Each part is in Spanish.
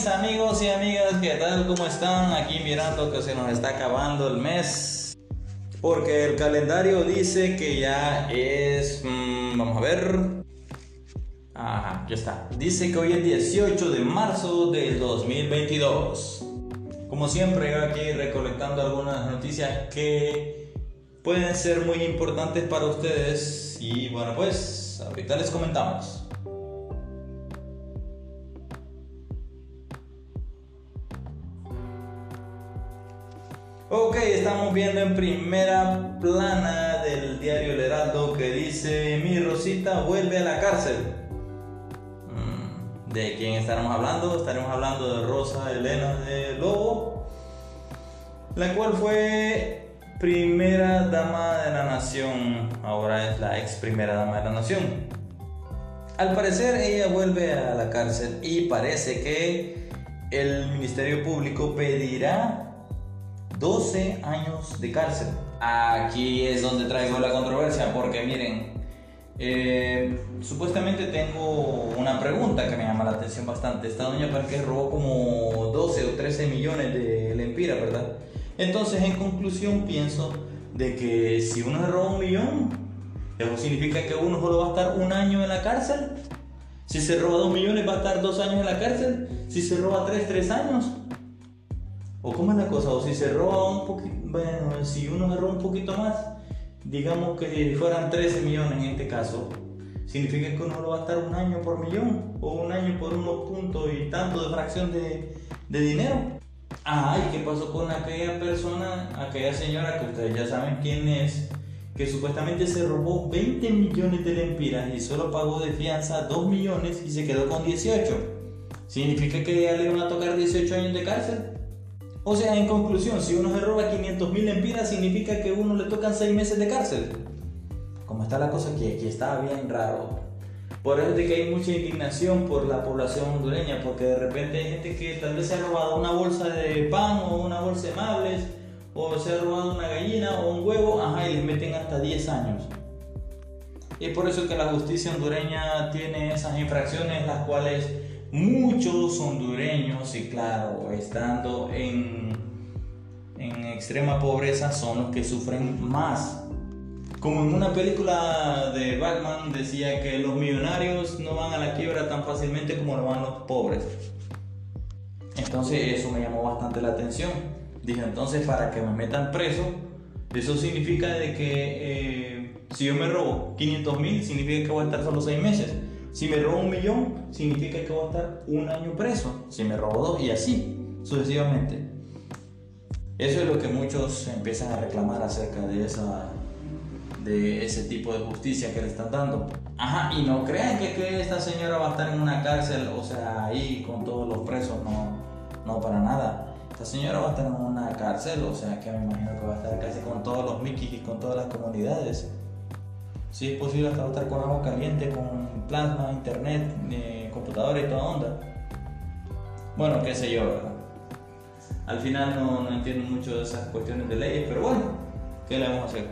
Mis amigos y amigas, ¿qué tal? ¿Cómo están? Aquí mirando que se nos está acabando el mes. Porque el calendario dice que ya es... mm, vamos a ver. Ajá, ya está. Dice que hoy es 18 de marzo del 2022. Como siempre, yo aquí recolectando algunas noticias que pueden ser muy importantes para ustedes. Y bueno, pues ahorita les comentamos. Viendo en primera plana del diario El Heraldo que dice Mi Rosita vuelve a la cárcel. Mm, ¿De quién estaremos hablando? Estaremos hablando de Rosa Elena de Lobo, la cual fue primera dama de la nación, ahora es la ex primera dama de la nación. Al parecer ella vuelve a la cárcel y parece que el Ministerio Público pedirá 12 años de cárcel. Aquí es donde traigo la controversia, porque miren, eh, supuestamente tengo una pregunta que me llama la atención bastante. Esta doña Parque robó como 12 o 13 millones de lempiras, ¿verdad? Entonces, en conclusión, pienso de que si uno se roba un millón, eso significa que uno solo va a estar un año en la cárcel. Si se roba 2 millones, va a estar 2 años en la cárcel. Si se roba 3, 3 años. ¿O cómo es la cosa? O si se roba un poquito, bueno, si uno se roba un poquito más, digamos que fueran 13 millones en este caso, significa que uno lo va a estar un año por millón, o un año por unos puntos y tanto de fracción de, de dinero. Ah, ¿y qué pasó con aquella persona, aquella señora que ustedes ya saben quién es, que supuestamente se robó 20 millones de lempiras y solo pagó de fianza 2 millones y se quedó con 18? ¿Significa que ya le van a tocar 18 años de cárcel? O sea, en conclusión, si uno se roba 500 mil empiras, significa que a uno le tocan 6 meses de cárcel. Como está la cosa aquí, aquí está bien raro. Por eso es de que hay mucha indignación por la población hondureña, porque de repente hay gente que tal vez se ha robado una bolsa de pan o una bolsa de mables, o se ha robado una gallina o un huevo, ajá, y les meten hasta 10 años. Y es por eso que la justicia hondureña tiene esas infracciones, las cuales muchos hondureños, y claro, estando en, en extrema pobreza, son los que sufren más. Como en una película de Batman decía que los millonarios no van a la quiebra tan fácilmente como lo van los pobres. Entonces eso me llamó bastante la atención. Dije, entonces para que me metan preso, eso significa de que eh, si yo me robo 500 mil, significa que voy a estar solo 6 meses. Si me robo un millón, significa que voy a estar un año preso. Si me robo dos, y así, sucesivamente. Eso es lo que muchos empiezan a reclamar acerca de, esa, de ese tipo de justicia que le están dando. Ajá, y no crean que, que esta señora va a estar en una cárcel, o sea, ahí con todos los presos, no, no para nada. Esta señora va a estar en una cárcel, o sea, que me imagino que va a estar casi con todos los Mickey y con todas las comunidades. Si es posible hasta estar con agua caliente, con plasma, internet, eh, computadora y toda onda. Bueno, qué sé yo, ¿verdad? Al final no, no entiendo mucho de esas cuestiones de leyes, pero bueno, ¿qué le vamos a hacer?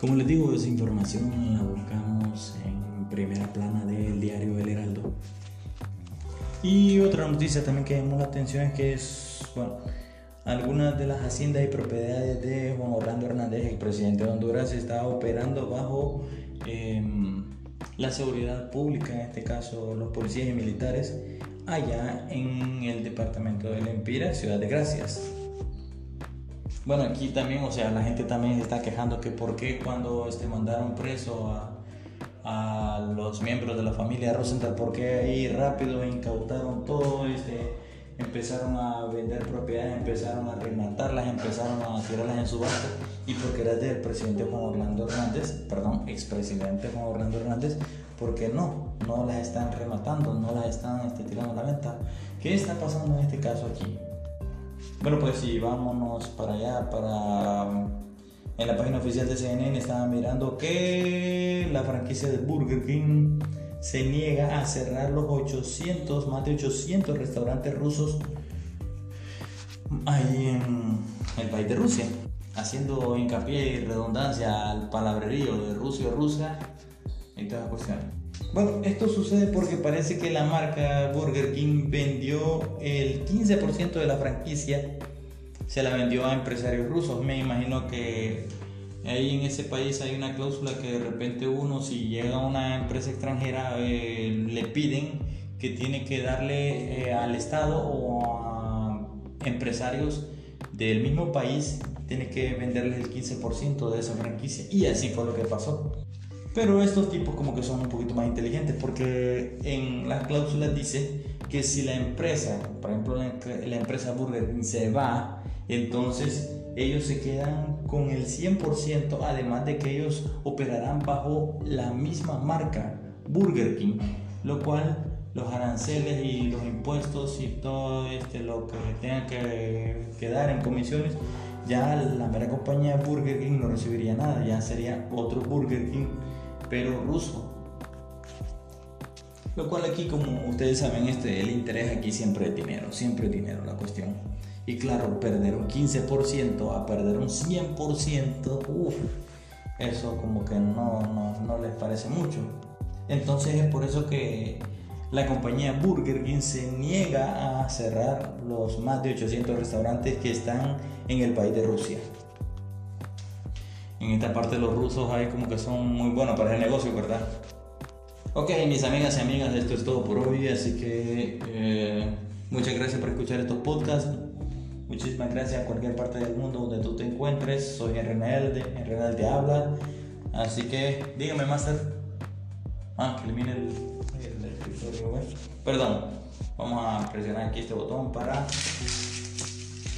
Como les digo, esa información la buscamos en primera plana del diario El Heraldo. Y otra noticia también que llamó la atención es que es, bueno, algunas de las haciendas y propiedades de Juan Orlando Hernández, el presidente de Honduras, está operando bajo em, la seguridad pública, en este caso los policías y militares, allá en el departamento de Lempira, Ciudad de Gracias. Bueno, aquí también, o sea, la gente también está quejando que por qué cuando este, mandaron preso a, a los miembros de la familia Rosenthal, por qué ahí rápido incautaron todo, este, empezaron a vender propiedades, empezaron a rematarlas, empezaron a tirarlas en subasta y porque era del presidente Juan Orlando Hernández, perdón, expresidente Juan Orlando Hernández, porque no, no las están rematando, no las están este, tirando a la venta. ¿Qué está pasando en este caso aquí? Bueno, pues si vámonos para allá, para... En la página oficial de CNN estaba mirando que la franquicia de Burger King se niega a cerrar los 800, más de 800 restaurantes rusos ahí en el país de Rusia, haciendo hincapié y redundancia al palabrerío de Rusia o Rusia y toda la cuestión. Bueno, esto sucede porque parece que la marca Burger King vendió el 15% de la franquicia, se la vendió a empresarios rusos. Me imagino que ahí en ese país hay una cláusula que de repente uno, si llega a una empresa extranjera, eh, le piden que tiene que darle eh, al Estado o a empresarios del mismo país, tiene que venderles el 15% de esa franquicia. Y así fue lo que pasó. Pero estos tipos como que son un poquito más inteligentes porque en las cláusulas dice que si la empresa, por ejemplo la empresa Burger King se va, entonces ellos se quedan con el 100%, además de que ellos operarán bajo la misma marca Burger King, lo cual los aranceles y los impuestos y todo este, lo que tengan que, quedar en comisiones, ya la mera compañía Burger King no recibiría nada, ya sería otro Burger King pero ruso. Lo cual aquí, como ustedes saben, este, el interés aquí siempre es dinero, siempre es dinero la cuestión. Y claro, perder un 15% a perder un 100%, uff, eso como que no, no, no les parece mucho. Entonces es por eso que la compañía Burger King se niega a cerrar los más de 800 restaurantes que están en el país de Rusia en esta parte los rusos hay como que son muy buenos para el negocio, ¿verdad? Ok, mis amigas y amigas, esto es todo por hoy, así que eh, muchas gracias por escuchar estos podcasts. Muchísimas gracias a cualquier parte del mundo donde tú te encuentres. Soy Enrenel, de, Enrenel te habla. Así que dígame, Master. Ah, que elimine el, el escritorio, Perdón, vamos a presionar aquí este botón para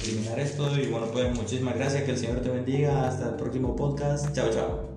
eliminar esto. Y bueno, pues muchísimas gracias, que el Señor te bendiga. Hasta el próximo podcast. Chao, chao.